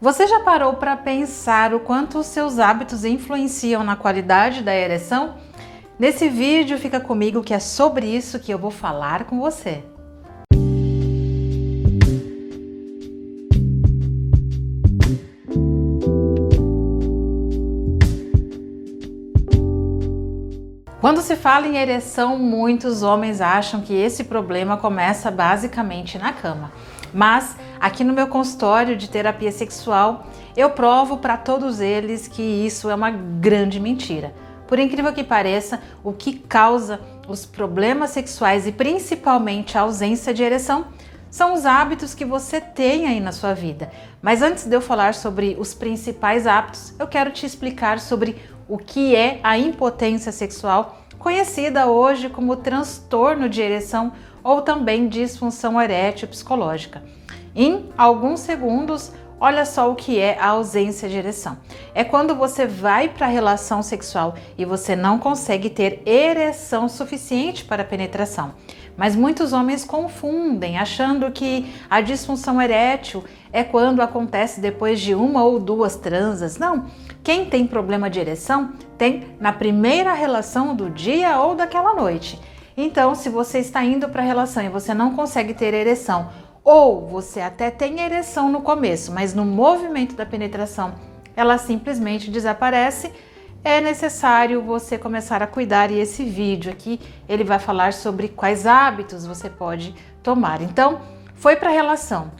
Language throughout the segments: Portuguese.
Você já parou para pensar o quanto os seus hábitos influenciam na qualidade da ereção? Nesse vídeo fica comigo que é sobre isso que eu vou falar com você. Quando se fala em ereção, muitos homens acham que esse problema começa basicamente na cama. Mas aqui no meu consultório de terapia sexual, eu provo para todos eles que isso é uma grande mentira. Por incrível que pareça, o que causa os problemas sexuais e principalmente a ausência de ereção são os hábitos que você tem aí na sua vida. Mas antes de eu falar sobre os principais hábitos, eu quero te explicar sobre o que é a impotência sexual, conhecida hoje como transtorno de ereção ou também disfunção erétil psicológica. Em alguns segundos, olha só o que é a ausência de ereção. É quando você vai para a relação sexual e você não consegue ter ereção suficiente para penetração. Mas muitos homens confundem, achando que a disfunção erétil é quando acontece depois de uma ou duas transas. Não. Quem tem problema de ereção tem na primeira relação do dia ou daquela noite. Então, se você está indo para a relação e você não consegue ter ereção, ou você até tem ereção no começo, mas no movimento da penetração ela simplesmente desaparece, é necessário você começar a cuidar e esse vídeo aqui ele vai falar sobre quais hábitos você pode tomar. Então, foi para a relação,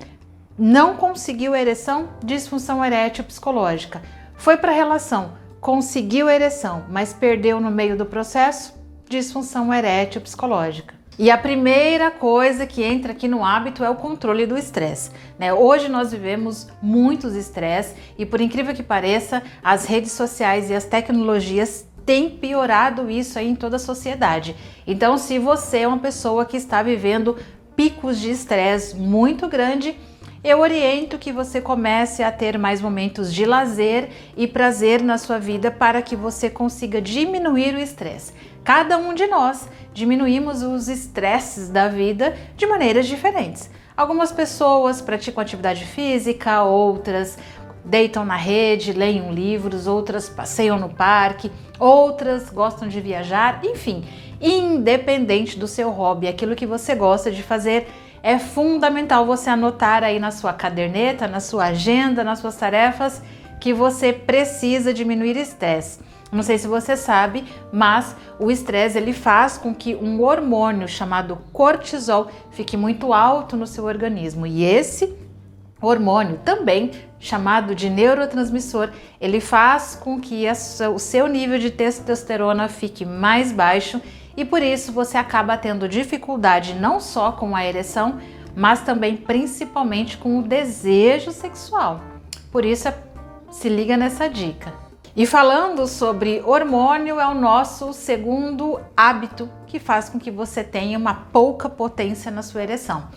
não conseguiu ereção, disfunção erétil psicológica. Foi para a relação, conseguiu ereção, mas perdeu no meio do processo, disfunção erétil psicológica. E a primeira coisa que entra aqui no hábito é o controle do estresse. Né? Hoje nós vivemos muitos estresse e, por incrível que pareça, as redes sociais e as tecnologias têm piorado isso aí em toda a sociedade. Então, se você é uma pessoa que está vivendo picos de estresse muito grande, eu oriento que você comece a ter mais momentos de lazer e prazer na sua vida para que você consiga diminuir o estresse. Cada um de nós diminuímos os estresses da vida de maneiras diferentes. Algumas pessoas praticam atividade física, outras deitam na rede, leem livros, outras passeiam no parque, outras gostam de viajar, enfim, independente do seu hobby, aquilo que você gosta de fazer é fundamental você anotar aí na sua caderneta, na sua agenda, nas suas tarefas que você precisa diminuir estresse. Não sei se você sabe, mas o estresse ele faz com que um hormônio chamado cortisol fique muito alto no seu organismo e esse hormônio também chamado de neurotransmissor, ele faz com que o seu nível de testosterona fique mais baixo e por isso você acaba tendo dificuldade não só com a ereção, mas também principalmente com o desejo sexual. Por isso, se liga nessa dica. E falando sobre hormônio, é o nosso segundo hábito que faz com que você tenha uma pouca potência na sua ereção.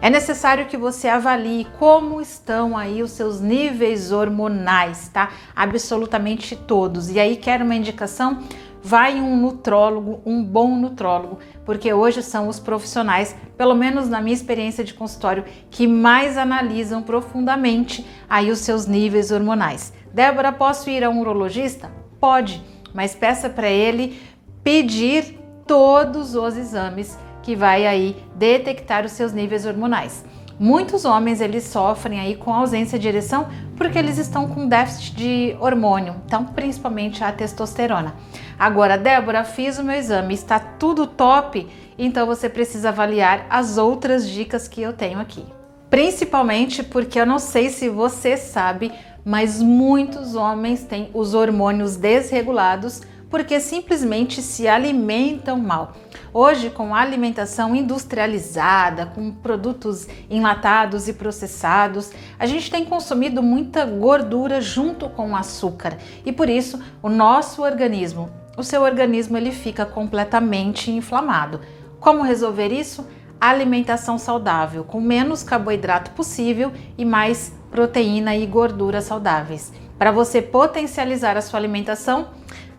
É necessário que você avalie como estão aí os seus níveis hormonais, tá? Absolutamente todos. E aí quero uma indicação vai um nutrólogo, um bom nutrólogo, porque hoje são os profissionais, pelo menos na minha experiência de consultório, que mais analisam profundamente aí os seus níveis hormonais. Débora, posso ir a um urologista? Pode, mas peça para ele pedir todos os exames que vai aí detectar os seus níveis hormonais. Muitos homens eles sofrem aí com ausência de ereção porque eles estão com déficit de hormônio, então principalmente a testosterona. Agora, Débora, fiz o meu exame, está tudo top, então você precisa avaliar as outras dicas que eu tenho aqui. Principalmente porque eu não sei se você sabe, mas muitos homens têm os hormônios desregulados porque simplesmente se alimentam mal. Hoje, com a alimentação industrializada, com produtos enlatados e processados, a gente tem consumido muita gordura junto com o açúcar e por isso o nosso organismo, o seu organismo, ele fica completamente inflamado. Como resolver isso? Alimentação saudável, com menos carboidrato possível e mais proteína e gordura saudáveis. Para você potencializar a sua alimentação,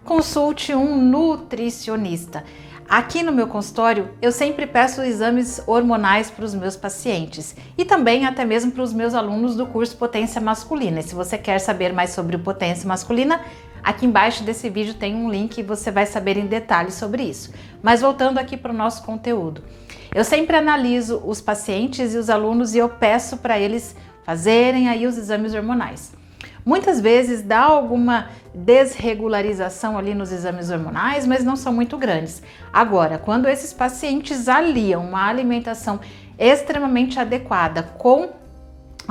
consulte um nutricionista. Aqui no meu consultório, eu sempre peço exames hormonais para os meus pacientes e também até mesmo para os meus alunos do curso Potência Masculina. E se você quer saber mais sobre o Potência Masculina, aqui embaixo desse vídeo tem um link e você vai saber em detalhes sobre isso. Mas voltando aqui para o nosso conteúdo. Eu sempre analiso os pacientes e os alunos e eu peço para eles fazerem aí os exames hormonais. Muitas vezes dá alguma desregularização ali nos exames hormonais, mas não são muito grandes. Agora, quando esses pacientes aliam uma alimentação extremamente adequada com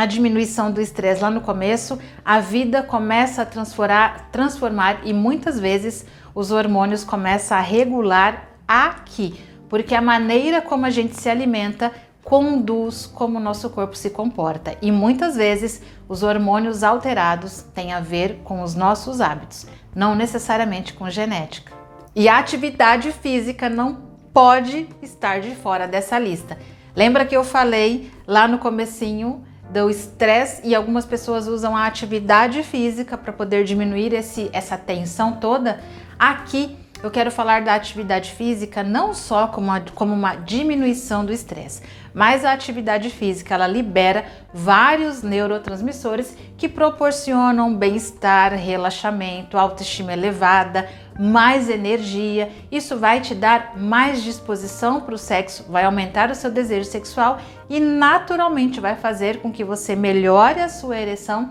a diminuição do estresse lá no começo, a vida começa a transformar, transformar e muitas vezes os hormônios começam a regular aqui, porque a maneira como a gente se alimenta conduz como o nosso corpo se comporta. E muitas vezes os hormônios alterados têm a ver com os nossos hábitos, não necessariamente com genética. E a atividade física não pode estar de fora dessa lista. Lembra que eu falei lá no comecinho do estresse e algumas pessoas usam a atividade física para poder diminuir esse, essa tensão toda? Aqui eu quero falar da atividade física não só como uma, como uma diminuição do estresse, mas a atividade física ela libera vários neurotransmissores que proporcionam bem-estar, relaxamento, autoestima elevada, mais energia. Isso vai te dar mais disposição para o sexo, vai aumentar o seu desejo sexual e naturalmente vai fazer com que você melhore a sua ereção.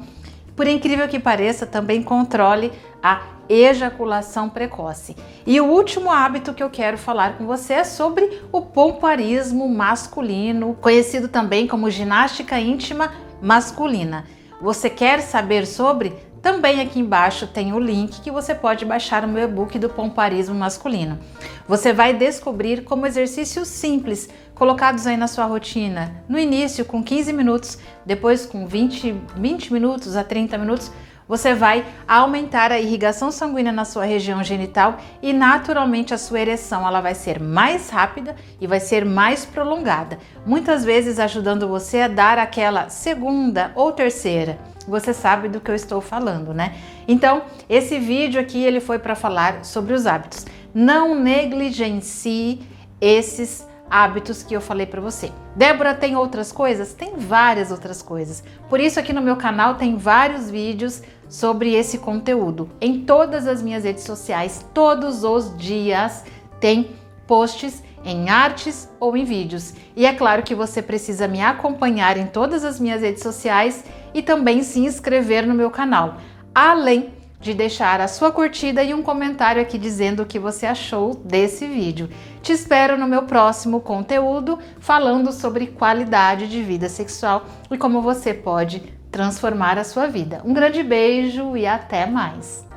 Por incrível que pareça, também controle a ejaculação precoce. E o último hábito que eu quero falar com você é sobre o pompoarismo masculino, conhecido também como ginástica íntima masculina. Você quer saber sobre? Também aqui embaixo tem o link que você pode baixar o meu e-book do pompoarismo masculino. Você vai descobrir como exercícios simples colocados aí na sua rotina, no início com 15 minutos, depois com 20, 20 minutos a 30 minutos, você vai aumentar a irrigação sanguínea na sua região genital e naturalmente a sua ereção ela vai ser mais rápida e vai ser mais prolongada, muitas vezes ajudando você a dar aquela segunda ou terceira. Você sabe do que eu estou falando, né? Então, esse vídeo aqui ele foi para falar sobre os hábitos. Não negligencie esses hábitos que eu falei para você. Débora, tem outras coisas? Tem várias outras coisas. Por isso aqui no meu canal tem vários vídeos sobre esse conteúdo. Em todas as minhas redes sociais, todos os dias tem posts em artes ou em vídeos. E é claro que você precisa me acompanhar em todas as minhas redes sociais e também se inscrever no meu canal. Além de deixar a sua curtida e um comentário aqui dizendo o que você achou desse vídeo. Te espero no meu próximo conteúdo falando sobre qualidade de vida sexual e como você pode transformar a sua vida. Um grande beijo e até mais!